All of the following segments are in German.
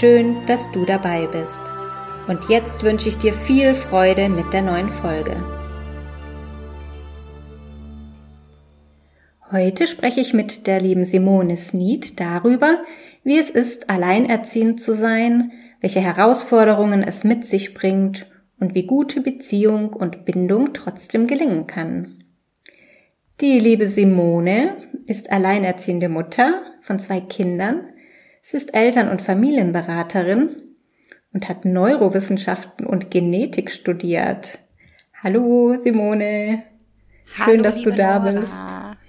Schön, dass du dabei bist. Und jetzt wünsche ich dir viel Freude mit der neuen Folge. Heute spreche ich mit der lieben Simone Sneed darüber, wie es ist, alleinerziehend zu sein, welche Herausforderungen es mit sich bringt und wie gute Beziehung und Bindung trotzdem gelingen kann. Die liebe Simone ist alleinerziehende Mutter von zwei Kindern. Sie ist Eltern- und Familienberaterin und hat Neurowissenschaften und Genetik studiert. Hallo Simone. Schön, Hallo, dass du da Laura. bist.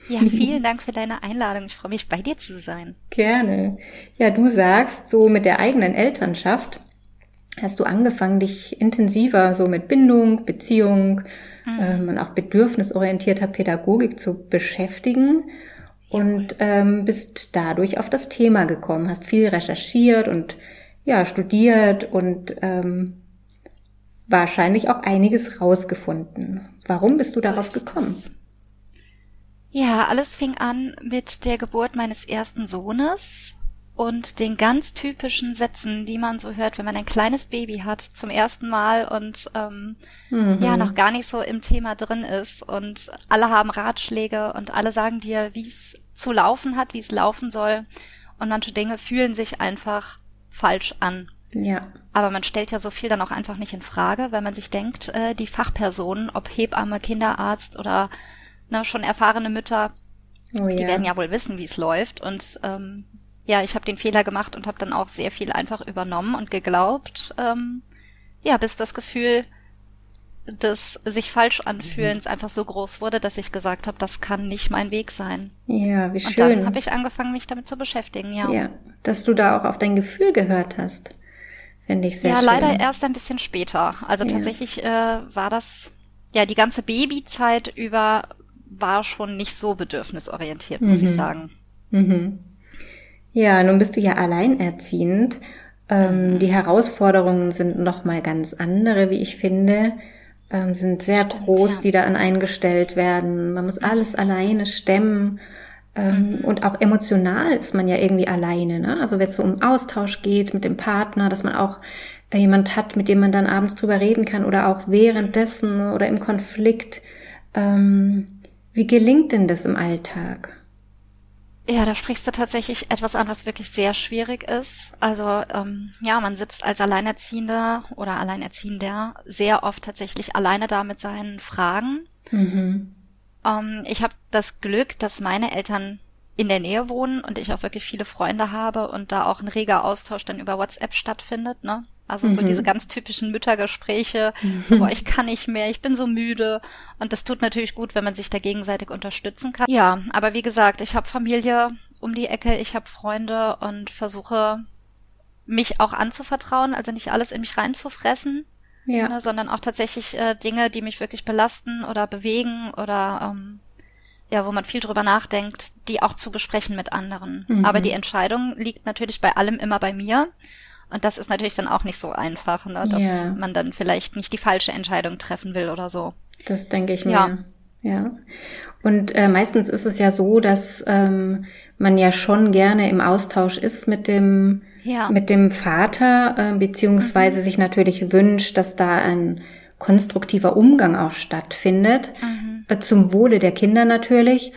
Ja, vielen Dank für deine Einladung. Ich freue mich, bei dir zu sein. Gerne. Ja, du sagst, so mit der eigenen Elternschaft hast du angefangen, dich intensiver so mit Bindung, Beziehung Mhm. ähm, und auch bedürfnisorientierter Pädagogik zu beschäftigen und ähm, bist dadurch auf das Thema gekommen, hast viel recherchiert und ja, studiert und ähm, wahrscheinlich auch einiges rausgefunden. Warum bist du darauf gekommen? Ja, alles fing an mit der Geburt meines ersten Sohnes und den ganz typischen Sätzen, die man so hört, wenn man ein kleines Baby hat zum ersten Mal und ähm, Mhm. ja noch gar nicht so im Thema drin ist und alle haben Ratschläge und alle sagen dir, wie es zu laufen hat, wie es laufen soll und manche Dinge fühlen sich einfach falsch an. Ja. Aber man stellt ja so viel dann auch einfach nicht in Frage, weil man sich denkt, äh, die Fachpersonen, ob Hebamme, Kinderarzt oder ne, schon erfahrene Mütter, Oh die ja. werden ja wohl wissen, wie es läuft. Und ähm, ja, ich habe den Fehler gemacht und habe dann auch sehr viel einfach übernommen und geglaubt, ähm, ja, bis das Gefühl des sich falsch anfühlens einfach so groß wurde, dass ich gesagt habe, das kann nicht mein Weg sein. Ja, wie Und schön. dann habe ich angefangen, mich damit zu beschäftigen, ja. Ja, dass du da auch auf dein Gefühl gehört hast. Finde ich sehr ja, schön. leider erst ein bisschen später. Also Ja. tatsächlich äh, war das, ja, die ganze Babyzeit über war schon nicht so bedürfnisorientiert, muss Mhm. ich sagen. Mhm. Ja, nun bist du ja alleinerziehend. Ähm, die Herausforderungen sind noch mal ganz andere, wie ich finde. Ähm, sind sehr groß, ja. Mhm. die da an eingestellt werden. Man muss alles alleine stemmen. Ähm, Und auch emotional ist man ja irgendwie alleine. Ne? Also wenn es so um Austausch geht mit dem Partner, dass man auch äh, jemand hat, mit dem man dann abends drüber reden kann oder auch währenddessen oder im Konflikt. Ähm, wie gelingt denn das im Alltag? Ja, da sprichst du tatsächlich etwas an, was wirklich sehr schwierig ist. Also ähm, ja, man sitzt als Alleinerziehender oder Alleinerziehender sehr oft tatsächlich alleine da mit seinen Fragen. Mhm. Ähm, ich habe das Glück, dass meine Eltern in der Nähe wohnen und ich auch wirklich viele Freunde habe und da auch ein reger Austausch dann über WhatsApp stattfindet, ne? Also so Mhm. diese ganz typischen Müttergespräche, so, boah, ich kann nicht mehr, ich bin so müde. Und das tut natürlich gut, wenn man sich da gegenseitig unterstützen kann. Ja, aber wie gesagt, ich habe Familie um die Ecke, ich habe Freunde und versuche mich auch anzuvertrauen, also nicht alles in mich reinzufressen Ja. ne, sondern auch tatsächlich äh, Dinge, die mich wirklich belasten oder bewegen oder ähm, ja, wo man viel drüber nachdenkt, die auch zu besprechen mit anderen. Mhm. Aber die Entscheidung liegt natürlich bei allem immer bei mir. Und das ist natürlich dann auch nicht so einfach, ne, dass Ja. man dann vielleicht nicht die falsche Entscheidung treffen will oder so. Das denke ich mir. Ja. Ja. Und äh, meistens ist es ja so, dass ähm, man ja schon gerne im Austausch ist mit dem Ja. mit dem Vater, äh, beziehungsweise sich natürlich wünscht, dass da ein konstruktiver Umgang auch stattfindet, Mhm. äh, zum Wohle der Kinder natürlich.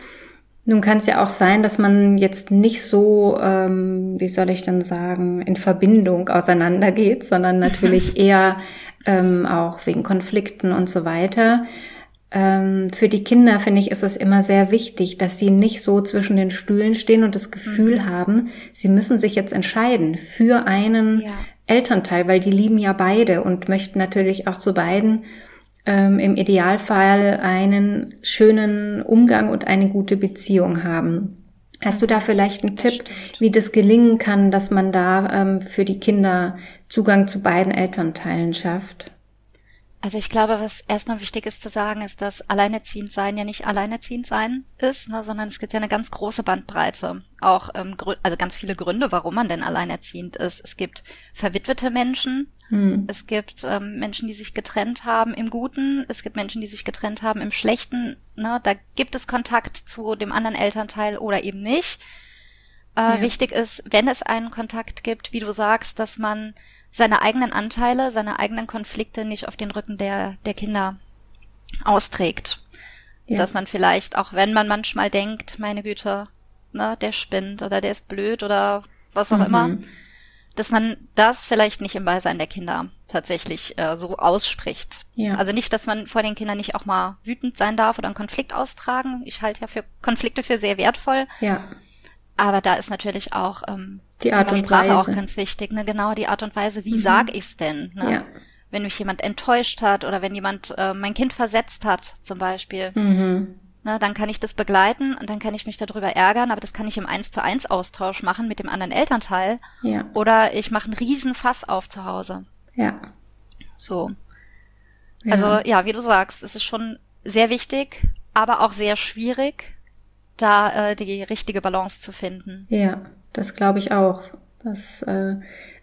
Nun kann es ja auch sein, dass man jetzt nicht so, ähm, wie soll ich denn sagen, in Verbindung auseinandergeht, sondern natürlich eher ähm, auch wegen Konflikten und so weiter. Ähm, für die Kinder finde ich, ist es immer sehr wichtig, dass sie nicht so zwischen den Stühlen stehen und das Gefühl haben, sie müssen sich jetzt entscheiden für einen Ja. Elternteil, weil die lieben ja beide und möchten natürlich auch zu beiden ähm, im Idealfall einen schönen Umgang und eine gute Beziehung haben. Hast du da vielleicht einen Tipp, wie das gelingen kann, dass man da ähm, für die Kinder Zugang zu beiden Elternteilen schafft? Also ich glaube, was erstmal wichtig ist zu sagen, ist, dass alleinerziehend sein ja nicht alleinerziehend sein ist, ne, sondern es gibt ja eine ganz große Bandbreite. Auch ähm, also ganz viele Gründe, warum man denn alleinerziehend ist. Es gibt verwitwete Menschen, hm. es gibt ähm, Menschen, die sich getrennt haben im Guten, es gibt Menschen, die sich getrennt haben im Schlechten. Ne, da gibt es Kontakt zu dem anderen Elternteil oder eben nicht. Äh, ja. Wichtig ist, wenn es einen Kontakt gibt, wie du sagst, dass man seine eigenen Anteile, seine eigenen Konflikte nicht auf den Rücken der, der Kinder austrägt. Ja. Dass man vielleicht, auch wenn man manchmal denkt, meine Güte, ne, der spinnt oder der ist blöd oder was auch mhm. immer, dass man das vielleicht nicht im Beisein der Kinder tatsächlich äh, so ausspricht. Ja. Also nicht, dass man vor den Kindern nicht auch mal wütend sein darf oder einen Konflikt austragen. Ich halte ja für Konflikte für sehr wertvoll. Ja. Aber da ist natürlich auch ähm, die Art und Sprache Weise auch ganz wichtig, ne? Genau die Art und Weise, wie mhm. sag ich's denn? Ne? Ja. Wenn mich jemand enttäuscht hat oder wenn jemand äh, mein Kind versetzt hat, zum Beispiel, mhm. Ne, dann kann ich das begleiten und dann kann ich mich darüber ärgern, aber das kann ich im eins zu eins Austausch machen mit dem anderen Elternteil. Ja. Oder ich mache einen riesen Fass auf zu Hause. Ja. So. Ja. Also ja, wie du sagst, es ist schon sehr wichtig, aber auch sehr schwierig, da äh, die richtige Balance zu finden. Ja, das glaube ich auch. Das äh,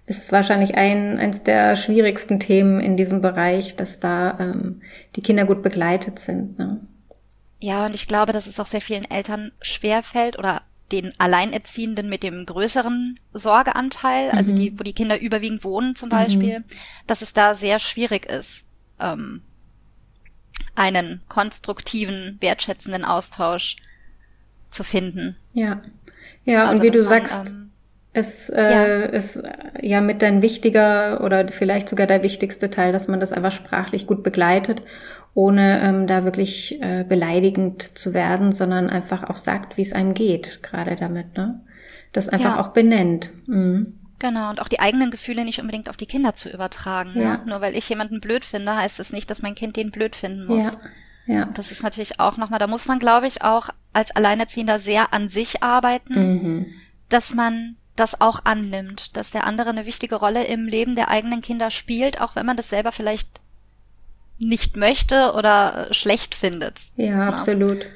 ist wahrscheinlich ein eins der schwierigsten Themen in diesem Bereich, dass da ähm, die Kinder gut begleitet sind. Ne? Ja, und ich glaube, dass es auch sehr vielen Eltern schwerfällt oder den Alleinerziehenden mit dem größeren Sorgeanteil, also mhm. die, wo die Kinder überwiegend wohnen zum Beispiel, mhm. dass es da sehr schwierig ist, ähm, einen konstruktiven, wertschätzenden Austausch zu finden. Ja. Ja, also, und wie du man, sagst, ähm, es äh, ja. ist ja mit dein wichtiger oder vielleicht sogar der wichtigste Teil, dass man das einfach sprachlich gut begleitet, ohne ähm, da wirklich äh, beleidigend zu werden, sondern einfach auch sagt, wie es einem geht, gerade damit, ne? Das einfach ja. auch benennt. Mhm. Genau, und auch die eigenen Gefühle nicht unbedingt auf die Kinder zu übertragen. Ne? Ja. Ne? Nur weil ich jemanden blöd finde, heißt es das nicht, dass mein Kind den blöd finden muss. Ja. Ja. Das ist natürlich auch nochmal, da muss man, glaube ich, auch als Alleinerziehender sehr an sich arbeiten, mhm. dass man das auch annimmt, dass der andere eine wichtige Rolle im Leben der eigenen Kinder spielt, auch wenn man das selber vielleicht nicht möchte oder schlecht findet. Ja, absolut.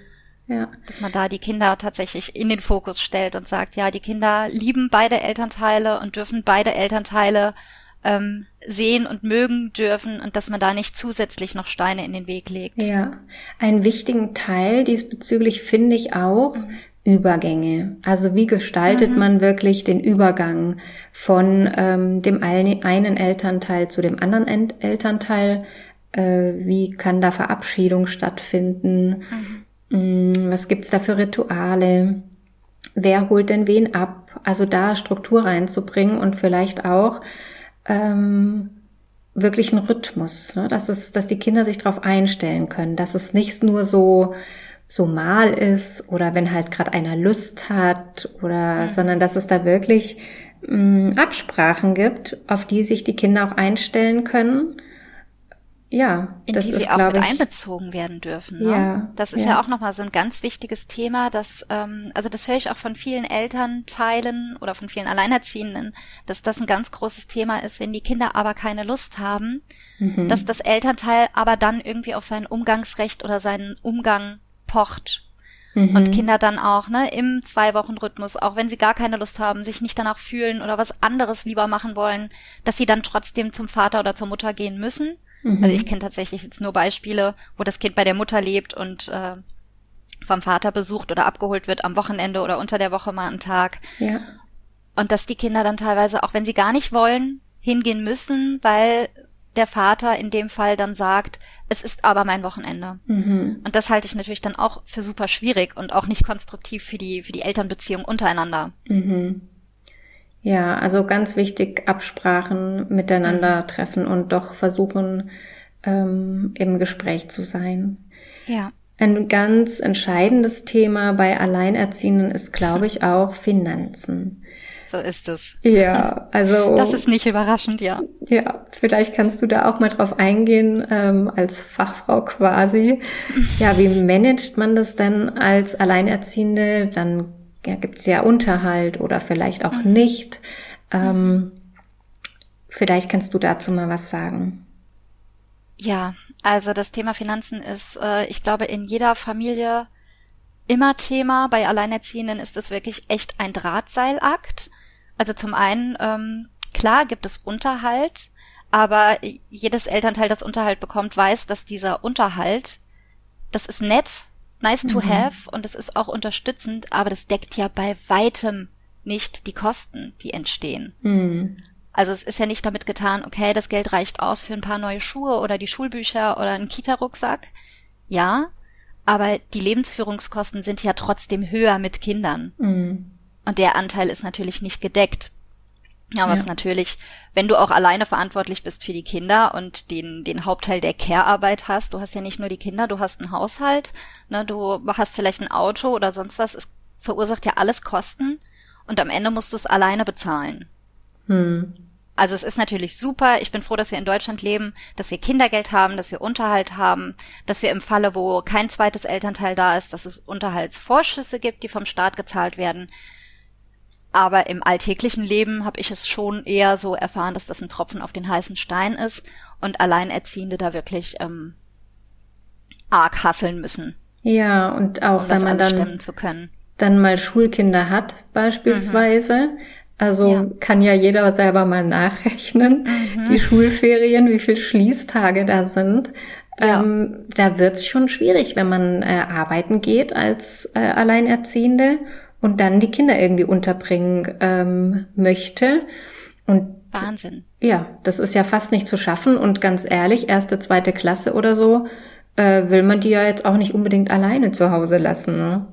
Ja. Dass man da die Kinder tatsächlich in den Fokus stellt und sagt, ja, die Kinder lieben beide Elternteile und dürfen beide Elternteile ähm, sehen und mögen dürfen und dass man da nicht zusätzlich noch Steine in den Weg legt. Ja, einen wichtigen Teil diesbezüglich finde ich auch mhm. Übergänge. Also wie gestaltet mhm. man wirklich den Übergang von ähm, dem einen Elternteil zu dem anderen Elternteil? Äh, wie kann da Verabschiedung stattfinden? Mhm. Was gibt's da für Rituale? Wer holt denn wen ab? Also da Struktur reinzubringen und vielleicht auch ähm, wirklich einen Rhythmus, ne? dass es, dass die Kinder sich darauf einstellen können, dass es nicht nur so so mal ist oder wenn halt gerade einer Lust hat oder mhm. sondern dass es da wirklich mh, mm, Absprachen gibt, auf die sich die Kinder auch einstellen können ja, in das die ist, sie auch mit ich, einbezogen werden dürfen. Ne? Ja, das ist ja, ja auch nochmal so ein ganz wichtiges Thema, dass, ähm, also das höre ich auch von vielen Elternteilen oder von vielen Alleinerziehenden, dass das ein ganz großes Thema ist, wenn die Kinder aber keine Lust haben, mhm. dass das Elternteil aber dann irgendwie auf sein Umgangsrecht oder seinen Umgang pocht. Mhm. Und Kinder dann auch, ne, im Zwei-Wochen-Rhythmus, auch wenn sie gar keine Lust haben, sich nicht danach fühlen oder was anderes lieber machen wollen, dass sie dann trotzdem zum Vater oder zur Mutter gehen müssen Mhm. Also ich kenne tatsächlich jetzt nur Beispiele, wo das Kind bei der Mutter lebt und äh, vom Vater besucht oder abgeholt wird am Wochenende oder unter der Woche mal einen Tag. Ja. Und dass die Kinder dann teilweise, auch wenn sie gar nicht wollen, hingehen müssen, weil der Vater in dem Fall dann sagt, es ist aber mein Wochenende. Mhm. Und das halte ich natürlich dann auch für super schwierig und auch nicht konstruktiv für die, für die Elternbeziehung untereinander. Mhm. Ja, also ganz wichtig, Absprachen miteinander mhm. treffen und doch versuchen, ähm, im Gespräch zu sein. Ja. Ein ganz entscheidendes Thema bei Alleinerziehenden ist, glaube ich, auch Finanzen. So ist es. Ja, also. Das ist nicht überraschend, ja. Ja, vielleicht kannst du da auch mal drauf eingehen, ähm, als Fachfrau quasi. Ja, wie managt man das denn als Alleinerziehende? Dann ja, gibt es ja Unterhalt oder vielleicht auch mhm. nicht. Ähm, vielleicht kannst du dazu mal was sagen. Ja, also das Thema Finanzen ist, äh, ich glaube, in jeder Familie immer Thema. Bei Alleinerziehenden ist es wirklich echt ein Drahtseilakt. Also zum einen, ähm, klar gibt es Unterhalt, aber jedes Elternteil, das Unterhalt bekommt, weiß, dass dieser Unterhalt, das ist nett, nice to mhm. have und es ist auch unterstützend, aber das deckt ja bei weitem nicht die Kosten, die entstehen. Mhm. Also es ist ja nicht damit getan, okay, das Geld reicht aus für ein paar neue Schuhe oder die Schulbücher oder einen Kita-Rucksack. Ja, aber die Lebensführungskosten sind ja trotzdem höher mit Kindern. Mhm. Und der Anteil ist natürlich nicht gedeckt. Ja, was ja. natürlich, wenn du auch alleine verantwortlich bist für die Kinder und den, den Hauptteil der Care-Arbeit hast, du hast ja nicht nur die Kinder, du hast einen Haushalt, ne, du hast vielleicht ein Auto oder sonst was, es verursacht ja alles Kosten und am Ende musst du es alleine bezahlen. Hm. Also es ist natürlich super. Ich bin froh, dass wir in Deutschland leben, dass wir Kindergeld haben, dass wir Unterhalt haben, dass wir im Falle, wo kein zweites Elternteil da ist, dass es Unterhaltsvorschüsse gibt, die vom Staat gezahlt werden. Aber im alltäglichen Leben habe ich es schon eher so erfahren, dass das ein Tropfen auf den heißen Stein ist und Alleinerziehende da wirklich ähm, arg hasseln müssen. Ja, und auch um wenn man dann, dann mal Schulkinder hat beispielsweise, mhm. Also ja. kann ja jeder selber mal nachrechnen, mhm. die Schulferien, wie viele Schließtage da sind. Ja. Ähm, da wird's schon schwierig, wenn man äh, arbeiten geht als äh, Alleinerziehende und dann die Kinder irgendwie unterbringen ähm, möchte. Und Wahnsinn. Ja, das ist ja fast nicht zu schaffen. Und ganz ehrlich, erste, zweite Klasse oder so, äh, will man die ja jetzt auch nicht unbedingt alleine zu Hause lassen. Ne?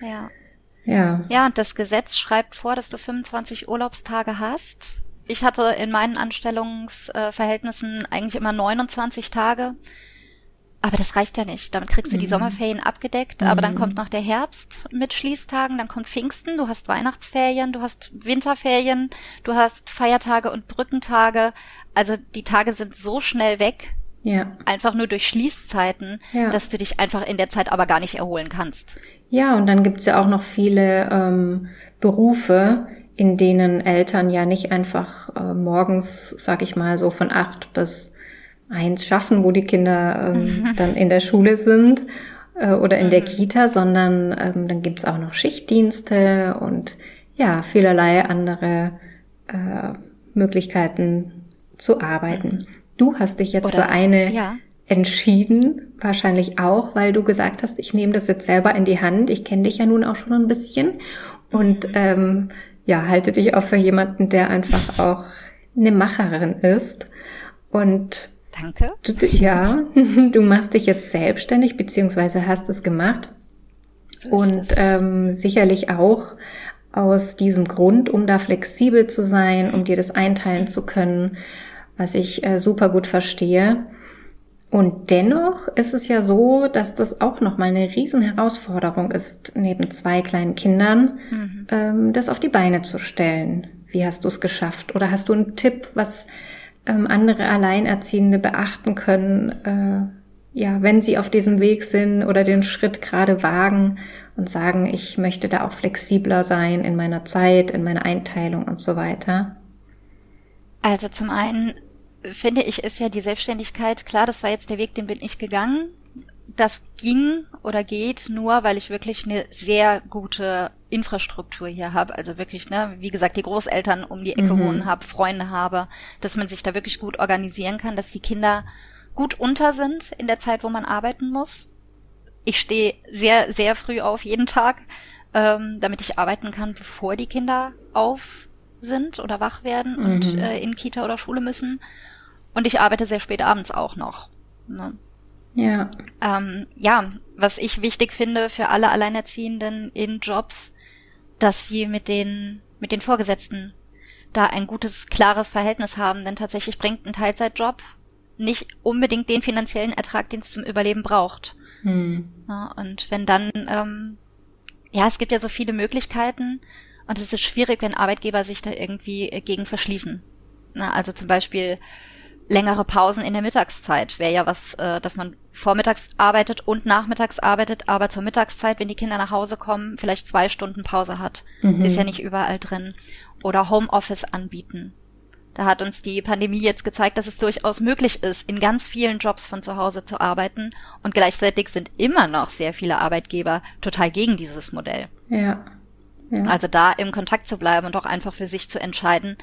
Ja. Ja. Ja, und das Gesetz schreibt vor, dass du 25 Urlaubstage hast. Ich hatte in meinen Anstellungsverhältnissen eigentlich immer 29 Tage. Aber das reicht ja nicht. Damit kriegst du die mhm. Sommerferien abgedeckt, aber dann mhm. kommt noch der Herbst mit Schließtagen, dann kommt Pfingsten, du hast Weihnachtsferien, du hast Winterferien, du hast Feiertage und Brückentage. Also die Tage sind so schnell weg, ja. einfach nur durch Schließzeiten, ja. dass du dich einfach in der Zeit aber gar nicht erholen kannst. Ja, und dann gibt's ja auch noch viele ähm, Berufe, in denen Eltern ja nicht einfach äh, morgens, sag ich mal, so von acht bis eins schaffen, wo die Kinder ähm, dann in der Schule sind äh, oder in mhm. der Kita, sondern ähm, dann gibt's auch noch Schichtdienste und ja, vielerlei andere äh, Möglichkeiten zu arbeiten. Mhm. Du hast dich jetzt oder, für eine ja entschieden, wahrscheinlich auch, weil du gesagt hast, ich nehme das jetzt selber in die Hand. Ich kenne dich ja nun auch schon ein bisschen und ähm, ja, halte dich auch für jemanden, der einfach auch eine Macherin ist. Und Danke. Du, ja, du machst dich jetzt selbstständig, beziehungsweise hast es gemacht. Und ähm, sicherlich auch aus diesem Grund, um da flexibel zu sein, um dir das einteilen zu können, was ich äh, super gut verstehe. Und dennoch ist es ja so, dass das auch nochmal eine Riesenherausforderung ist, neben zwei kleinen Kindern, mhm. ähm, das auf die Beine zu stellen. Wie hast du es geschafft? Oder hast du einen Tipp, was ähm, andere Alleinerziehende beachten können, äh, ja, wenn sie auf diesem Weg sind oder den Schritt gerade wagen und sagen, ich möchte da auch flexibler sein in meiner Zeit, in meiner Einteilung und so weiter? Also zum einen finde ich, ist ja die Selbstständigkeit, klar, das war jetzt der Weg, den bin ich gegangen. Das ging oder geht nur, weil ich wirklich eine sehr gute Infrastruktur hier habe. Also wirklich, ne, wie gesagt, die Großeltern um die Ecke mhm. wohnen habe, Freunde habe, dass man sich da wirklich gut organisieren kann, dass die Kinder gut unter sind in der Zeit, wo man arbeiten muss. Ich stehe sehr, sehr früh auf jeden Tag, ähm, damit ich arbeiten kann, bevor die Kinder auf sind oder wach werden mhm. und äh, in Kita oder Schule müssen. Und ich arbeite sehr spät abends auch noch. Ne? Ja. Ähm, ja, was ich wichtig finde für alle Alleinerziehenden in Jobs, dass sie mit den, mit den Vorgesetzten da ein gutes, klares Verhältnis haben, denn tatsächlich bringt ein Teilzeitjob nicht unbedingt den finanziellen Ertrag, den es zum Überleben braucht. Hm. Ja, und wenn dann, ähm, ja, es gibt ja so viele Möglichkeiten und es ist schwierig, wenn Arbeitgeber sich da irgendwie gegen verschließen. Na, also zum Beispiel längere Pausen in der Mittagszeit wäre ja was, äh, dass man vormittags arbeitet und nachmittags arbeitet, aber zur Mittagszeit, wenn die Kinder nach Hause kommen, vielleicht zwei Stunden Pause hat. Mhm. Ist ja nicht überall drin. Oder Homeoffice anbieten. Da hat uns die Pandemie jetzt gezeigt, dass es durchaus möglich ist, in ganz vielen Jobs von zu Hause zu arbeiten. Und gleichzeitig sind immer noch sehr viele Arbeitgeber total gegen dieses Modell. Ja. ja. Also da im Kontakt zu bleiben und auch einfach für sich zu entscheiden,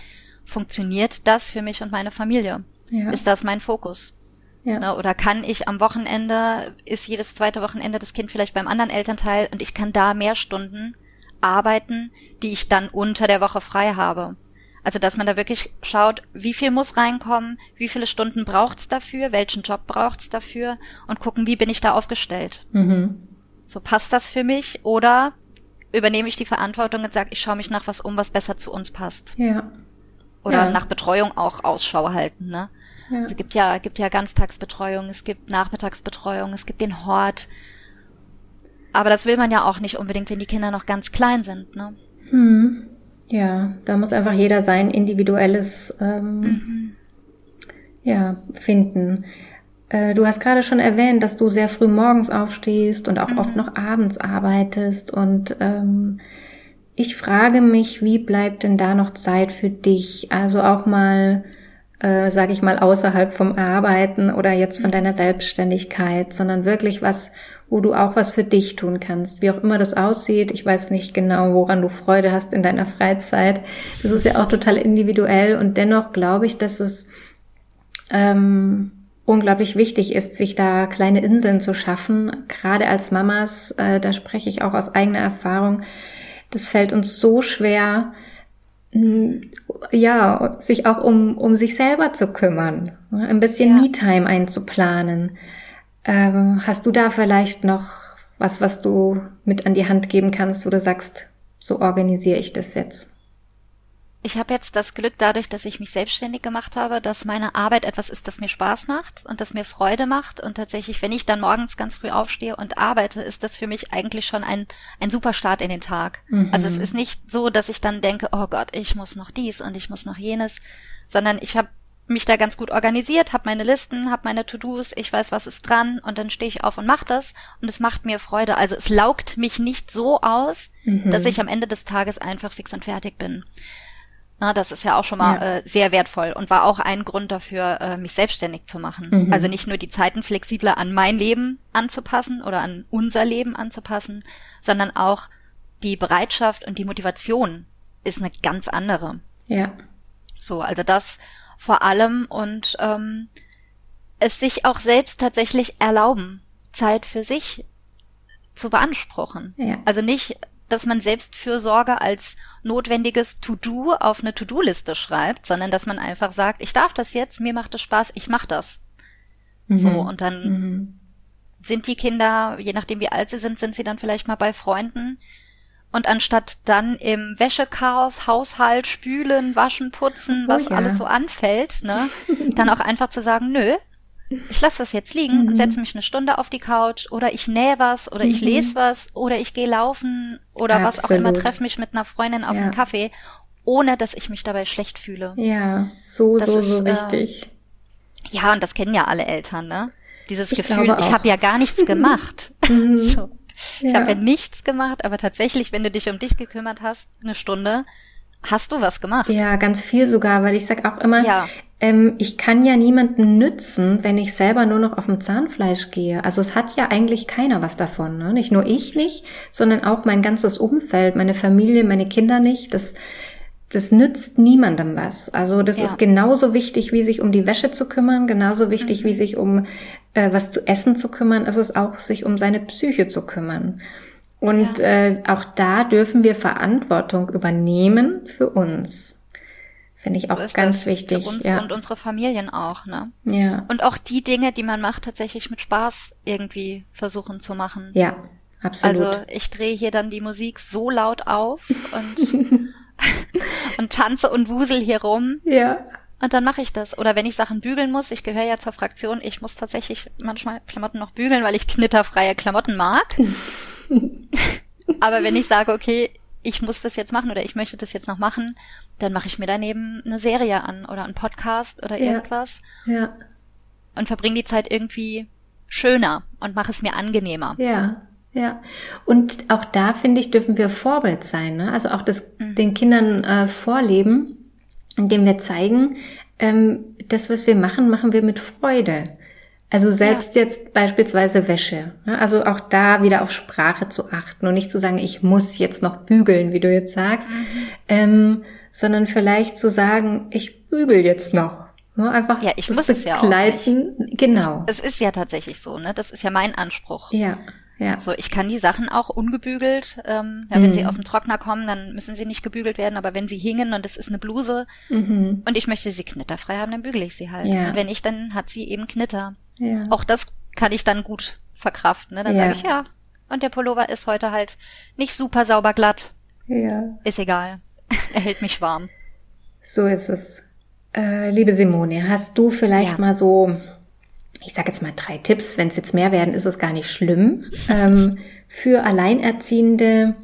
funktioniert das für mich und meine Familie? Ja. Ist das mein Fokus? Ja. Ne, oder kann ich am Wochenende, ist jedes zweite Wochenende das Kind vielleicht beim anderen Elternteil und ich kann da mehr Stunden arbeiten, die ich dann unter der Woche frei habe. Also dass man da wirklich schaut, wie viel muss reinkommen, wie viele Stunden braucht's dafür, welchen Job braucht's dafür und gucken, wie bin ich da aufgestellt. Mhm. So passt das für mich oder übernehme ich die Verantwortung und sage, ich schaue mich nach was um, was besser zu uns passt. Ja. Oder ja. nach Betreuung auch Ausschau halten, ne? Ja. Also es gibt ja, gibt ja Ganztagsbetreuung, es gibt Nachmittagsbetreuung, es gibt den Hort. Aber das will man ja auch nicht unbedingt, wenn die Kinder noch ganz klein sind, ne? Hm. Ja, da muss einfach jeder sein individuelles ähm, mhm. ja, finden. Äh, du hast gerade schon erwähnt, dass du sehr früh morgens aufstehst und auch mhm. oft noch abends arbeitest. Und ähm, ich frage mich, wie bleibt denn da noch Zeit für dich? Also auch mal äh, sage ich mal, außerhalb vom Arbeiten oder jetzt von deiner Selbstständigkeit, sondern wirklich was, wo du auch was für dich tun kannst, wie auch immer das aussieht. Ich weiß nicht genau, woran du Freude hast in deiner Freizeit. Das ist ja auch total individuell und dennoch glaube ich, dass es ähm, unglaublich wichtig ist, sich da kleine Inseln zu schaffen. Gerade als Mamas, äh, da spreche ich auch aus eigener Erfahrung. Das fällt uns so schwer, ja, sich auch um, um sich selber zu kümmern, ein bisschen ja. Me-Time einzuplanen. Ähm, hast du da vielleicht noch was, was du mit an die Hand geben kannst, wo du sagst, so organisiere ich das jetzt? Ich habe jetzt das Glück dadurch, dass ich mich selbstständig gemacht habe, dass meine Arbeit etwas ist, das mir Spaß macht und das mir Freude macht. Und tatsächlich, wenn ich dann morgens ganz früh aufstehe und arbeite, ist das für mich eigentlich schon ein, ein super Start in den Tag. Mhm. Also es ist nicht so, dass ich dann denke, oh Gott, ich muss noch dies und ich muss noch jenes, sondern ich habe mich da ganz gut organisiert, habe meine Listen, habe meine To-Dos, ich weiß, was ist dran und dann stehe ich auf und mache das und es macht mir Freude. Also es laugt mich nicht so aus, mhm. dass ich am Ende des Tages einfach fix und fertig bin. Na, das ist ja auch schon mal ja. äh, sehr wertvoll und war auch ein Grund dafür, äh, mich selbstständig zu machen. Mhm. Also nicht nur die Zeiten flexibler an mein Leben anzupassen oder an unser Leben anzupassen, sondern auch die Bereitschaft und die Motivation ist eine ganz andere. Ja. So, also das vor allem und ähm, es sich auch selbst tatsächlich erlauben, Zeit für sich zu beanspruchen. Ja. Also nicht dass man Selbstfürsorge als notwendiges To-Do auf eine To-Do-Liste schreibt, sondern dass man einfach sagt, ich darf das jetzt, mir macht es Spaß, ich mach das. Mhm. So, und dann mhm. sind die Kinder, je nachdem wie alt sie sind, sind sie dann vielleicht mal bei Freunden. Und anstatt dann im Wäschechaos, Haushalt, Spülen, Waschen, Putzen, was oh ja. alles so anfällt, ne, dann auch einfach zu sagen, nö, ich lasse das jetzt liegen mhm. und setze mich eine Stunde auf die Couch oder ich nähe was oder mhm. ich lese was oder ich gehe laufen oder Absolut. was auch immer, treffe mich mit einer Freundin auf ja. einen Kaffee, ohne dass ich mich dabei schlecht fühle. Ja, so, das so, ist, so wichtig. Äh, ja, und das kennen ja alle Eltern, ne? Dieses ich Gefühl, ich habe ja gar nichts gemacht. Mhm. so. Ich ja. habe ja nichts gemacht, aber tatsächlich, wenn du dich um dich gekümmert hast, eine Stunde, hast du was gemacht. Ja, ganz viel sogar, weil ich sag auch immer, ja ähm, ich kann ja niemanden nützen, wenn ich selber nur noch auf dem Zahnfleisch gehe. Also es hat ja eigentlich keiner was davon. Ne? Nicht nur ich nicht, sondern auch mein ganzes Umfeld, meine Familie, meine Kinder nicht. Das, das nützt niemandem was. Also das ja. ist genauso wichtig, wie sich um die Wäsche zu kümmern, genauso wichtig, mhm. wie sich um äh, was zu essen zu kümmern, ist es auch, sich um seine Psyche zu kümmern. Und ja. äh, auch da dürfen wir Verantwortung übernehmen für uns. Finde ich auch so ganz wichtig. Für uns ja. und unsere Familien auch, ne? Ja. Und auch die Dinge, die man macht, tatsächlich mit Spaß irgendwie versuchen zu machen. Ja, absolut. Also ich drehe hier dann die Musik so laut auf und, und tanze und wusel hier rum. Ja. Und dann mache ich das. Oder wenn ich Sachen bügeln muss, ich gehöre ja zur Fraktion, ich muss tatsächlich manchmal Klamotten noch bügeln, weil ich knitterfreie Klamotten mag. Aber wenn ich sage, okay, ich muss das jetzt machen oder ich möchte das jetzt noch machen, dann mache ich mir daneben eine Serie an oder einen Podcast oder Ja. irgendwas Ja, und verbringe die Zeit irgendwie schöner und mache es mir angenehmer. ja, ja. Und auch da, finde ich, dürfen wir Vorbild sein. Ne? Also auch das den Kindern äh, vorleben, indem wir zeigen, ähm, das, was wir machen, machen wir mit Freude. Also selbst jetzt beispielsweise Wäsche. Ne? Also auch da wieder auf Sprache zu achten und nicht zu sagen, ich muss jetzt noch bügeln, wie du jetzt sagst, ähm, sondern vielleicht zu sagen, ich bügel jetzt noch. Ne? Einfach Ja, ich das muss es ja auch Begleiten. Genau. Es ist ja tatsächlich so, ne? Das ist ja mein Anspruch. Ja, ja. So, ich kann die Sachen auch ungebügelt. Ähm, ja, wenn Mhm. sie aus dem Trockner kommen, dann müssen sie nicht gebügelt werden. Aber wenn sie hingen und es ist eine Bluse Mhm. und ich möchte sie knitterfrei haben, dann bügele ich sie halt. Ja. Und wenn nicht, dann hat sie eben Knitter. Ja. Auch das kann ich dann gut verkraften. Ne? Dann Ja. sage ich ja. Und der Pullover ist heute halt nicht super sauber glatt. ja. Ist egal. er hält mich warm. So ist es. Äh, liebe Simone, hast du vielleicht Ja. mal so, ich sage jetzt mal drei Tipps, wenn es jetzt mehr werden, ist es gar nicht schlimm, ähm, für Alleinerziehende,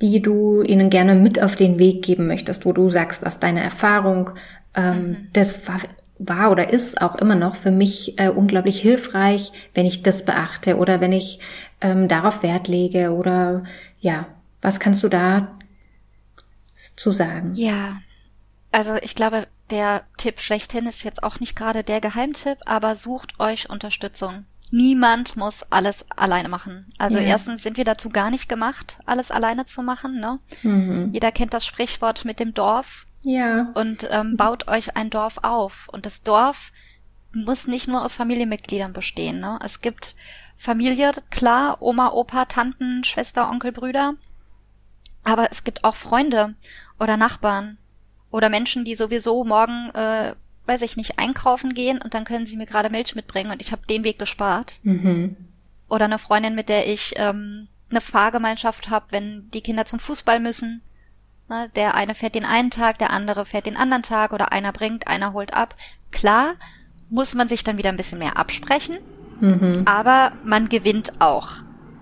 die du ihnen gerne mit auf den Weg geben möchtest, wo du sagst, aus deiner Erfahrung, ähm, das war, war oder ist auch immer noch für mich äh, unglaublich hilfreich, wenn ich das beachte oder wenn ich ähm, darauf Wert lege oder ja, was kannst du da zu sagen? Ja, also ich glaube, der Tipp schlechthin ist jetzt auch nicht gerade der Geheimtipp, aber sucht euch Unterstützung. Niemand muss alles alleine machen. Also Ja. erstens sind wir dazu gar nicht gemacht, alles alleine zu machen. Ne? Mhm. Jeder kennt das Sprichwort mit dem Dorf Ja. und ähm, baut euch ein Dorf auf. Und das Dorf muss nicht nur aus Familienmitgliedern bestehen. Ne? Es gibt Familie, klar, Oma, Opa, Tanten, Schwester, Onkel, Brüder. Aber es gibt auch Freunde oder Nachbarn oder Menschen, die sowieso morgen, äh, weiß ich nicht, einkaufen gehen und dann können sie mir gerade Milch mitbringen und ich habe den Weg gespart. Mhm. Oder eine Freundin, mit der ich ähm, eine Fahrgemeinschaft habe, wenn die Kinder zum Fußball müssen. Ne, der eine fährt den einen Tag, der andere fährt den anderen Tag oder einer bringt, einer holt ab. Klar, muss man sich dann wieder ein bisschen mehr absprechen, Mhm. aber man gewinnt auch.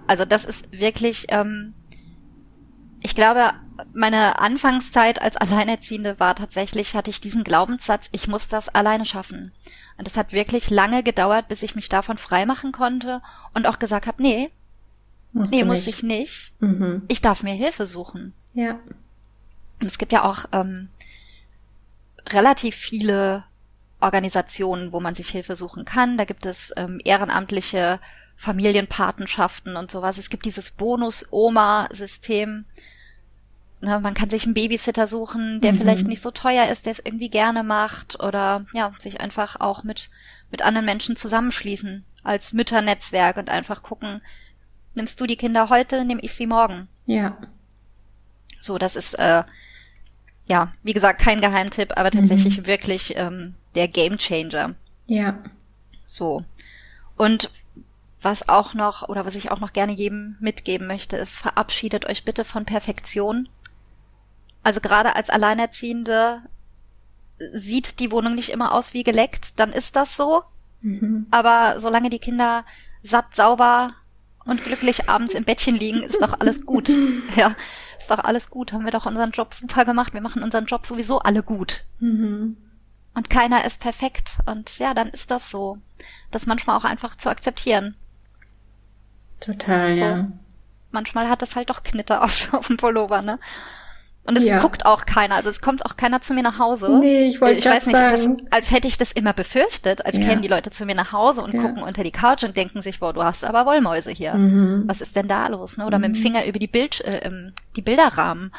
Also das ist wirklich, ähm, ich glaube, meine Anfangszeit als Alleinerziehende war tatsächlich, hatte ich diesen Glaubenssatz, ich muss das alleine schaffen. Und es hat wirklich lange gedauert, bis ich mich davon freimachen konnte und auch gesagt habe, nee, Musst nee, muss nicht. ich nicht. Mhm. Ich darf mir Hilfe suchen. Ja. Und es gibt ja auch ähm, relativ viele Organisationen, wo man sich Hilfe suchen kann. Da gibt es ähm, ehrenamtliche Familienpatenschaften und sowas. Es gibt dieses Bonus-Oma-System. Ne, man kann sich einen Babysitter suchen, der Mhm. vielleicht nicht so teuer ist, der es irgendwie gerne macht oder ja, sich einfach auch mit, mit anderen Menschen zusammenschließen als Mütternetzwerk und einfach gucken, nimmst du die Kinder heute, nehme ich sie morgen. Ja. So, das ist äh, ja, wie gesagt, kein Geheimtipp, aber tatsächlich wirklich ähm, der Gamechanger. Ja. So. Und was auch noch, oder was ich auch noch gerne jedem mitgeben möchte, ist, verabschiedet euch bitte von Perfektion. Also gerade als Alleinerziehende sieht die Wohnung nicht immer aus wie geleckt, dann ist das so. Mhm. Aber solange die Kinder satt, sauber und glücklich abends im Bettchen liegen, ist doch alles gut. Ja, doch alles gut. Haben wir doch unseren Job super gemacht. Wir machen unseren Job sowieso alle gut. Mhm. Und keiner ist perfekt. Und ja, dann ist das so. Das manchmal auch einfach zu akzeptieren. Total, So. ja. Manchmal hat es halt doch Knitter auf, auf dem Pullover, ne? Und es Ja. guckt auch keiner. Also es kommt auch keiner zu mir nach Hause. Nee, ich wollte ich weiß nicht, das, als hätte ich das immer befürchtet, als Ja. kämen die Leute zu mir nach Hause und Ja. gucken unter die Couch und denken sich, boah, du hast aber Wollmäuse hier. Mhm. Was ist denn da los? Ne? Oder mit dem Finger über die Bild, äh, ähm, die Bilderrahmen.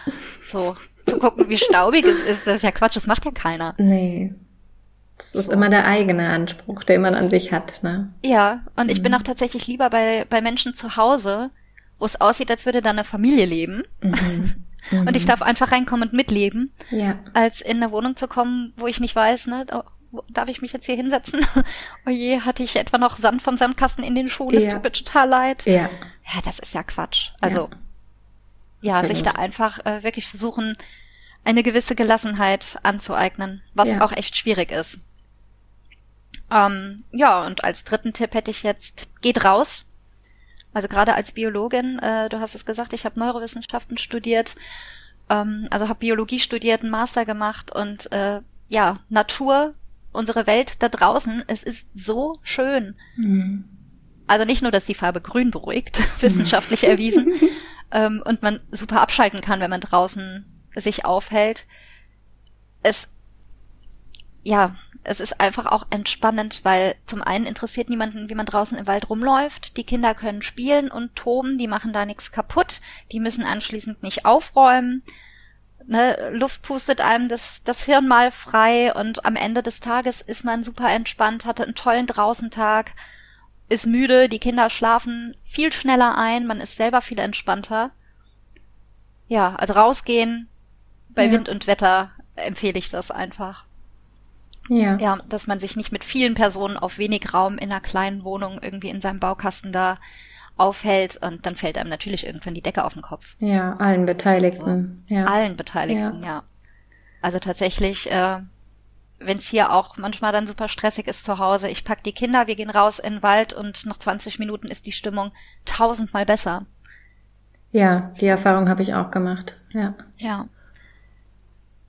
So, zu gucken, wie staubig es ist. Das ist ja Quatsch, das macht ja keiner. Nee. Das ist So. immer der eigene Anspruch, den man an sich hat, ne? Ja, und ich Mhm. bin auch tatsächlich lieber bei, bei Menschen zu Hause, wo es aussieht, als würde da eine Familie leben. Mhm. Und ich darf einfach reinkommen und mitleben, Ja. als in eine Wohnung zu kommen, wo ich nicht weiß, ne, wo- darf ich mich jetzt hier hinsetzen? oh je, hatte ich etwa noch Sand vom Sandkasten in den Schuhen? Das Ja. tut mir total leid. Ja. Ja, das ist ja Quatsch. Also, ja, Absolut. sich da einfach äh, wirklich versuchen, eine gewisse Gelassenheit anzueignen, was Ja. auch echt schwierig ist. Ähm, ja, und als dritten Tipp hätte ich jetzt, geht raus. Also gerade als Biologin, äh, du hast es gesagt, ich habe Neurowissenschaften studiert. Ähm, also habe Biologie studiert, einen Master gemacht und äh, ja, Natur, unsere Welt da draußen, es ist so schön. Mhm. Also nicht nur, dass die Farbe grün beruhigt, wissenschaftlich erwiesen, ähm, und man super abschalten kann, wenn man draußen sich aufhält. Es, ja, es ist einfach auch entspannend, weil zum einen interessiert niemanden, wie man draußen im Wald rumläuft. Die Kinder können spielen und toben, die machen da nichts kaputt, die müssen anschließend nicht aufräumen. Ne, Luft pustet einem das, das Hirn mal frei und am Ende des Tages ist man super entspannt, hatte einen tollen Draußentag, ist müde, die Kinder schlafen viel schneller ein, man ist selber viel entspannter. Ja, also rausgehen, bei ja. Wind und Wetter empfehle ich das einfach. Ja. Ja, dass man sich nicht mit vielen Personen auf wenig Raum in einer kleinen Wohnung irgendwie in seinem Baukasten da aufhält und dann fällt einem natürlich irgendwann die Decke auf den Kopf. Ja, allen Beteiligten. Also, ja. Allen Beteiligten, ja. ja. Also tatsächlich, äh, wenn es hier auch manchmal dann super stressig ist zu Hause, ich pack die Kinder, wir gehen raus in den Wald und nach 20 Minuten ist die Stimmung tausendmal besser. Ja, die Erfahrung habe ich auch gemacht. Ja. Ja.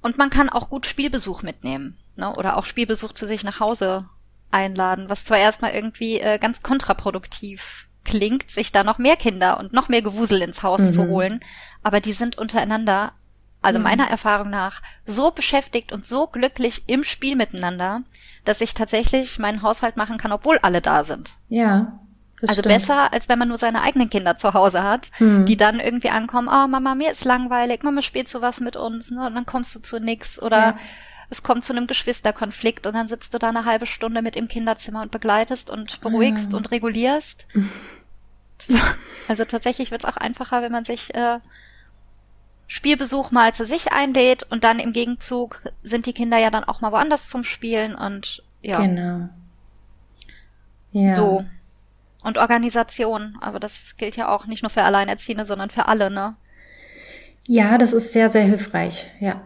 Und man kann auch gut Spielbesuch mitnehmen ne? oder auch Spielbesuch zu sich nach Hause einladen, was zwar erstmal irgendwie äh, ganz kontraproduktiv klingt, sich da noch mehr Kinder und noch mehr Gewusel ins Haus mhm. zu holen, aber die sind untereinander, also mhm. meiner Erfahrung nach, so beschäftigt und so glücklich im Spiel miteinander, dass ich tatsächlich meinen Haushalt machen kann, obwohl alle da sind. Ja. also stimmt. besser, als wenn man nur seine eigenen Kinder zu Hause hat, mhm. die dann irgendwie ankommen, oh Mama, mir ist langweilig, Mama spielt so was mit uns, ne? Und dann kommst du zu nix oder ja es kommt zu einem Geschwisterkonflikt und dann sitzt du da eine halbe Stunde mit im Kinderzimmer und begleitest und beruhigst ja. und regulierst. Also tatsächlich wird es auch einfacher, wenn man sich äh, Spielbesuch mal zu sich einlädt und dann im Gegenzug sind die Kinder ja dann auch mal woanders zum Spielen und ja. Genau. Ja. So. Und Organisation, aber das gilt ja auch nicht nur für Alleinerziehende, sondern für alle, ne? Ja, das ist sehr, sehr hilfreich, ja.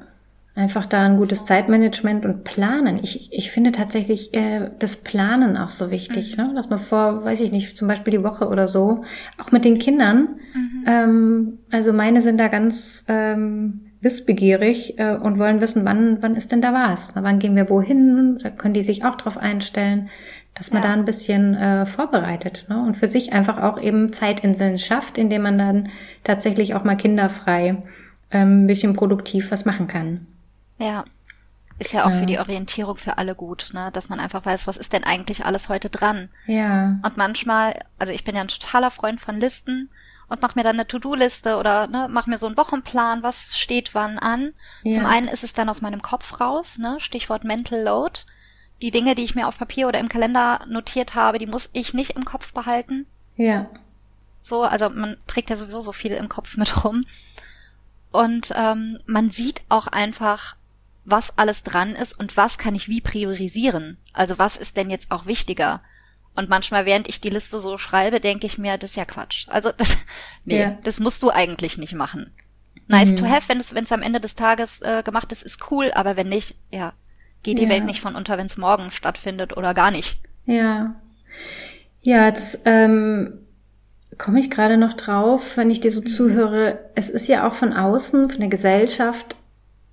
Einfach da ein gutes Zeitmanagement und Planen. Ich, ich finde tatsächlich äh, das Planen auch so wichtig, mhm. ne? dass man vor, weiß ich nicht, zum Beispiel die Woche oder so, auch mit den Kindern, mhm. ähm, also meine sind da ganz ähm, wissbegierig äh, und wollen wissen, wann, wann ist denn da was? Wann gehen wir wohin? Da können die sich auch drauf einstellen, dass man ja. da ein bisschen äh, vorbereitet ne? und für sich einfach auch eben Zeitinseln schafft, indem man dann tatsächlich auch mal kinderfrei ähm, ein bisschen produktiv was machen kann. Ja. Ist ja auch ja. für die Orientierung für alle gut, ne? dass man einfach weiß, was ist denn eigentlich alles heute dran. Ja. Und manchmal, also ich bin ja ein totaler Freund von Listen und mach mir dann eine To-Do-Liste oder ne, mach mir so einen Wochenplan, was steht wann an. Ja. Zum einen ist es dann aus meinem Kopf raus, ne? Stichwort Mental Load. Die Dinge, die ich mir auf Papier oder im Kalender notiert habe, die muss ich nicht im Kopf behalten. Ja. So, also man trägt ja sowieso so viel im Kopf mit rum. Und ähm, man sieht auch einfach, was alles dran ist und was kann ich wie priorisieren. Also was ist denn jetzt auch wichtiger? Und manchmal, während ich die Liste so schreibe, denke ich mir, das ist ja Quatsch. Also das, nee, ja. das musst du eigentlich nicht machen. Nice mhm. to have, wenn es wenn es am Ende des Tages äh, gemacht ist, ist cool, aber wenn nicht, ja, geht die ja. Welt nicht von unter, wenn es morgen stattfindet oder gar nicht. Ja. Ja, jetzt ähm, komme ich gerade noch drauf, wenn ich dir so mhm. zuhöre. Es ist ja auch von außen, von der Gesellschaft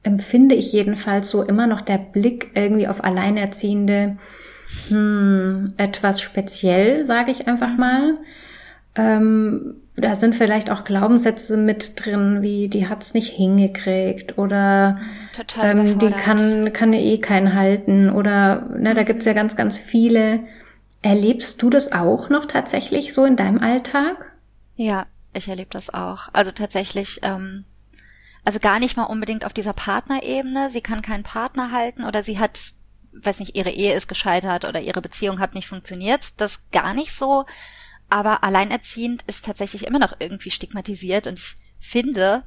empfinde ich jedenfalls so immer noch der Blick irgendwie auf Alleinerziehende hm, etwas speziell, sage ich einfach mhm. mal. Ähm, da sind vielleicht auch Glaubenssätze mit drin, wie die hat's nicht hingekriegt oder ähm, die kann kann eh keinen halten oder ne, da gibt's ja mhm. ganz ganz viele. Erlebst du das auch noch tatsächlich so in deinem Alltag? Ja, ich erlebe das auch. Also tatsächlich ähm, also gar nicht mal unbedingt auf dieser Partnerebene. Sie kann keinen Partner halten oder sie hat, weiß nicht, ihre Ehe ist gescheitert oder ihre Beziehung hat nicht funktioniert. Das gar nicht so. Aber alleinerziehend ist tatsächlich immer noch irgendwie stigmatisiert und ich finde,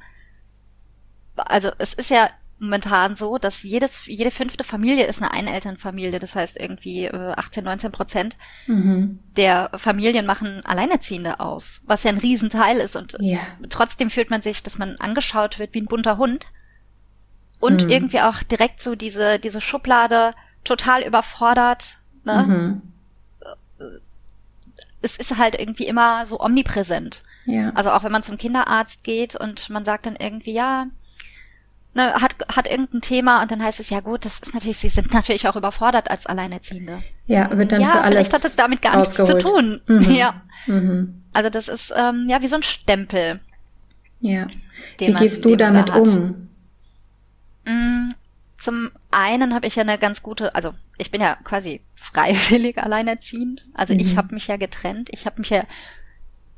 also es ist ja momentan so, dass jedes, jede fünfte Familie ist eine Einelternfamilie. Das heißt irgendwie äh, 18, 19 Prozent mhm. der Familien machen Alleinerziehende aus, was ja ein Riesenteil ist. Und ja. trotzdem fühlt man sich, dass man angeschaut wird wie ein bunter Hund. Und mhm. irgendwie auch direkt so diese, diese Schublade total überfordert. Ne? Mhm. Es ist halt irgendwie immer so omnipräsent. Ja. Also auch wenn man zum Kinderarzt geht und man sagt dann irgendwie, ja, ne, hat, hat irgendein Thema und dann heißt es ja gut, das ist natürlich, sie sind natürlich auch überfordert als Alleinerziehende. Ja, wird dann ja, für alles vielleicht hat das damit gar nichts zu tun. Mhm. Ja. Mhm. Also das ist ähm, ja wie so ein Stempel. Ja. Wie man, gehst du damit um? Mm, zum einen habe ich ja eine ganz gute, also ich bin ja quasi freiwillig alleinerziehend. Also mhm. ich habe mich ja getrennt. Ich habe mich ja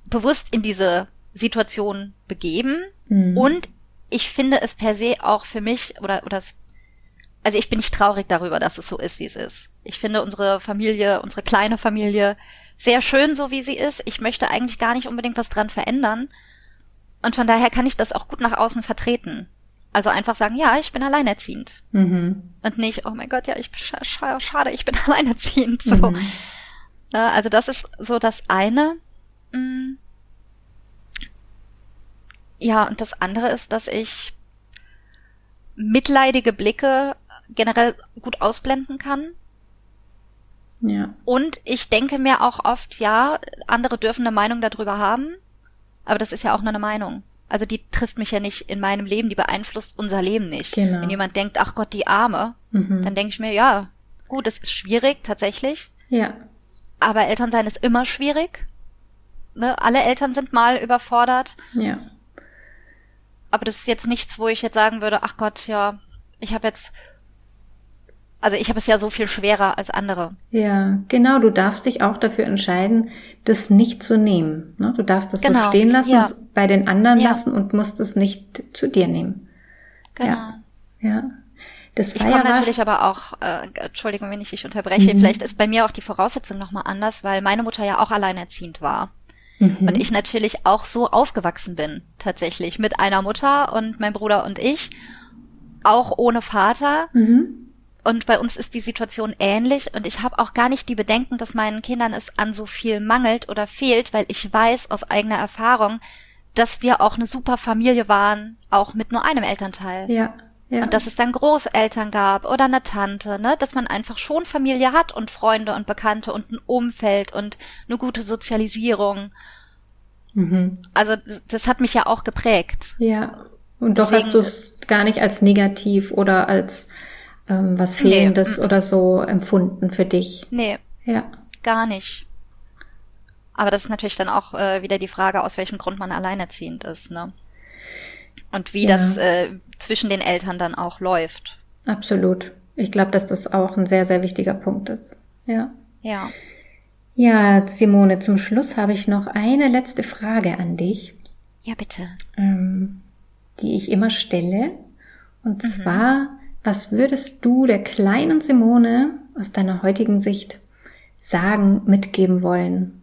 bewusst in diese Situation begeben mhm. und ich finde es per se auch für mich oder oder also ich bin nicht traurig darüber, dass es so ist, wie es ist. Ich finde unsere Familie, unsere kleine Familie sehr schön, so wie sie ist. Ich möchte eigentlich gar nicht unbedingt was dran verändern. Und von daher kann ich das auch gut nach außen vertreten. Also einfach sagen, ja, ich bin alleinerziehend. Mhm. Und nicht, oh mein Gott, ja, ich sch schade, ich bin alleinerziehend. So. Mhm. Ja, also das ist so das eine. Ja, und das andere ist, dass ich mitleidige Blicke generell gut ausblenden kann. Ja. Und ich denke mir auch oft, ja, andere dürfen eine Meinung darüber haben, aber das ist ja auch nur eine Meinung. Also die trifft mich ja nicht in meinem Leben, die beeinflusst unser Leben nicht. Genau. Wenn jemand denkt, ach Gott, die Arme, mhm. dann denke ich mir, ja, gut, es ist schwierig, tatsächlich. Ja. Aber Elternsein ist immer schwierig. Ne? Alle Eltern sind mal überfordert. Ja. Aber das ist jetzt nichts, wo ich jetzt sagen würde, ach Gott, ja, ich habe jetzt also ich habe es ja so viel schwerer als andere. Ja, genau. Du darfst dich auch dafür entscheiden, das nicht zu nehmen. Ne? Du darfst das genau. so stehen lassen, ja. bei den anderen ja. lassen und musst es nicht zu dir nehmen. Genau. Ja. ja. Das ich komme natürlich aber auch, äh, Entschuldigung, wenn ich dich unterbreche, mhm. vielleicht ist bei mir auch die Voraussetzung nochmal anders, weil meine Mutter ja auch alleinerziehend war. Mhm. Und ich natürlich auch so aufgewachsen bin, tatsächlich, mit einer Mutter und mein Bruder und ich, auch ohne Vater. Mhm. Und bei uns ist die Situation ähnlich und ich habe auch gar nicht die Bedenken, dass meinen Kindern es an so viel mangelt oder fehlt, weil ich weiß aus eigener Erfahrung, dass wir auch eine super Familie waren, auch mit nur einem Elternteil. Ja. Ja. Und dass es dann Großeltern gab oder eine Tante, ne, dass man einfach schon Familie hat und Freunde und Bekannte und ein Umfeld und eine gute Sozialisierung. Mhm. Also das hat mich ja auch geprägt. Ja. Und doch Deswegen, hast du es gar nicht als negativ oder als ähm, was Fehlendes nee. oder so empfunden für dich? Nee. Ja. Gar nicht. Aber das ist natürlich dann auch äh, wieder die Frage, aus welchem Grund man alleinerziehend ist, ne? Und wie ja. das äh, zwischen den Eltern dann auch läuft. Absolut. Ich glaube, dass das auch ein sehr, sehr wichtiger Punkt ist. Ja. Ja. Ja, Simone, zum Schluss habe ich noch eine letzte Frage an dich. Ja, bitte. Ähm, die ich immer stelle. Und mhm. zwar, was würdest du der kleinen Simone aus deiner heutigen Sicht sagen, mitgeben wollen?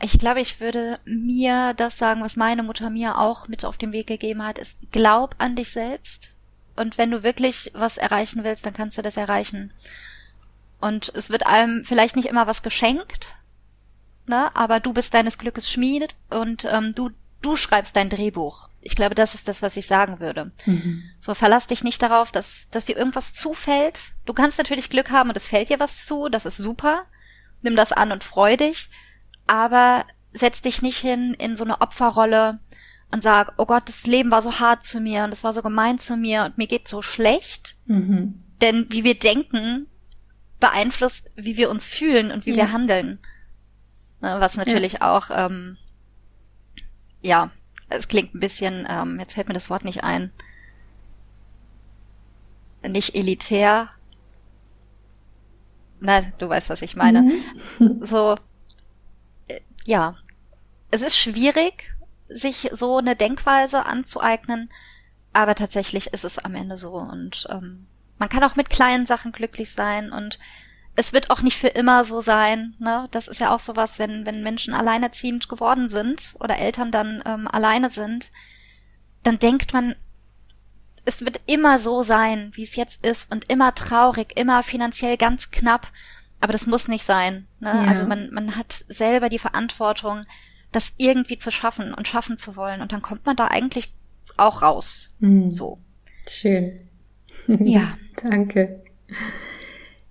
Ich glaube, ich würde mir das sagen, was meine Mutter mir auch mit auf den Weg gegeben hat, ist, glaub an dich selbst. Und wenn du wirklich was erreichen willst, dann kannst du das erreichen. Und es wird einem vielleicht nicht immer was geschenkt, ne? aber du bist deines Glückes Schmied und ähm, du du schreibst dein Drehbuch. Ich glaube, das ist das, was ich sagen würde. Mhm. So, verlass dich nicht darauf, dass, dass dir irgendwas zufällt. Du kannst natürlich Glück haben und es fällt dir was zu, das ist super. Nimm das an und freu dich. Aber setz dich nicht hin in so eine Opferrolle und sag, oh Gott, das Leben war so hart zu mir und es war so gemein zu mir und mir geht so schlecht. Mhm. Denn wie wir denken, beeinflusst, wie wir uns fühlen und wie ja. wir handeln. Ne, was natürlich ja. auch ähm, ja, es klingt ein bisschen, ähm, jetzt fällt mir das Wort nicht ein, nicht elitär. Na, du weißt, was ich meine. Mhm. So, ja, es ist schwierig, sich so eine Denkweise anzueignen, aber tatsächlich ist es am Ende so und ähm, man kann auch mit kleinen Sachen glücklich sein und es wird auch nicht für immer so sein. Ne? Das ist ja auch sowas, wenn, wenn Menschen alleinerziehend geworden sind oder Eltern dann ähm, alleine sind, dann denkt man, es wird immer so sein, wie es jetzt ist und immer traurig, immer finanziell ganz knapp. Aber das muss nicht sein. Ne? Ja. Also man, man hat selber die Verantwortung, das irgendwie zu schaffen und schaffen zu wollen. Und dann kommt man da eigentlich auch raus. Mhm. So. Schön. Ja. Danke.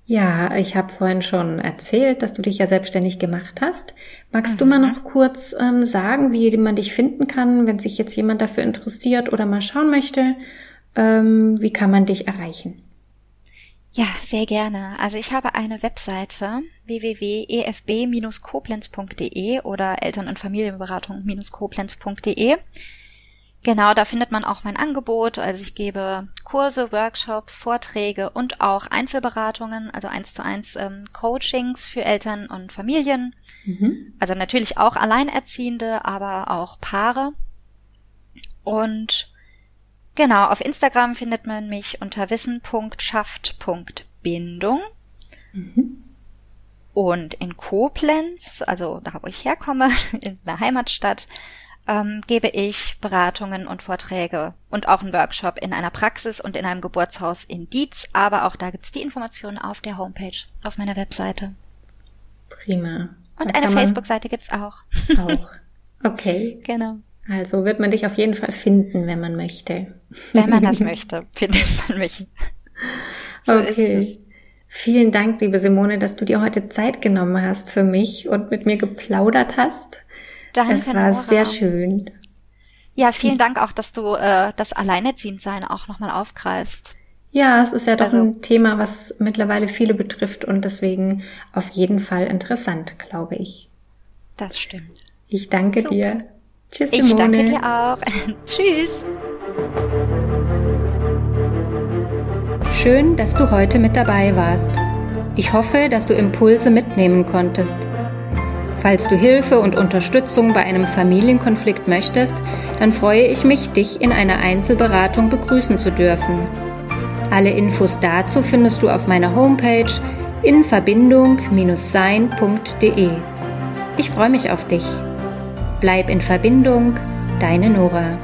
Ja, ich habe vorhin schon erzählt, dass du dich ja selbstständig gemacht hast. Magst mhm. du mal noch kurz ähm, sagen, wie man dich finden kann, wenn sich jetzt jemand dafür interessiert oder mal schauen möchte? Ähm, wie kann man dich erreichen? Ja, sehr gerne. Also ich habe eine Webseite www.efb-koblenz.de oder Eltern- und Familienberatung-koblenz.de. Genau, da findet man auch mein Angebot. Also ich gebe Kurse, Workshops, Vorträge und auch Einzelberatungen, also eins zu eins ähm, Coachings für Eltern und Familien. Mhm. Also natürlich auch Alleinerziehende, aber auch Paare. Und Genau, auf Instagram findet man mich unter wissen.schafft.bindung. Mhm. Und in Koblenz, also da wo ich herkomme, in der Heimatstadt, ähm, gebe ich Beratungen und Vorträge und auch einen Workshop in einer Praxis und in einem Geburtshaus in Dietz. Aber auch da gibt's die Informationen auf der Homepage, auf meiner Webseite. Prima. Und da eine Facebook-Seite gibt's auch. Auch. Okay. Genau. Also wird man dich auf jeden Fall finden, wenn man möchte. Wenn man das möchte, findet man mich. So okay. Vielen Dank, liebe Simone, dass du dir heute Zeit genommen hast für mich und mit mir geplaudert hast. Danke. Es war Nora. sehr schön. Ja, vielen Dank auch, dass du äh, das Alleinerziehendsein auch nochmal aufgreifst. Ja, es ist ja doch also, ein Thema, was mittlerweile viele betrifft und deswegen auf jeden Fall interessant, glaube ich. Das stimmt. Ich danke Super. dir. Tschüss, Simone. Ich danke dir auch. Tschüss. Schön, dass du heute mit dabei warst. Ich hoffe, dass du Impulse mitnehmen konntest. Falls du Hilfe und Unterstützung bei einem Familienkonflikt möchtest, dann freue ich mich, dich in einer Einzelberatung begrüßen zu dürfen. Alle Infos dazu findest du auf meiner Homepage in verbindung-sein.de. Ich freue mich auf dich. Bleib in Verbindung, deine Nora.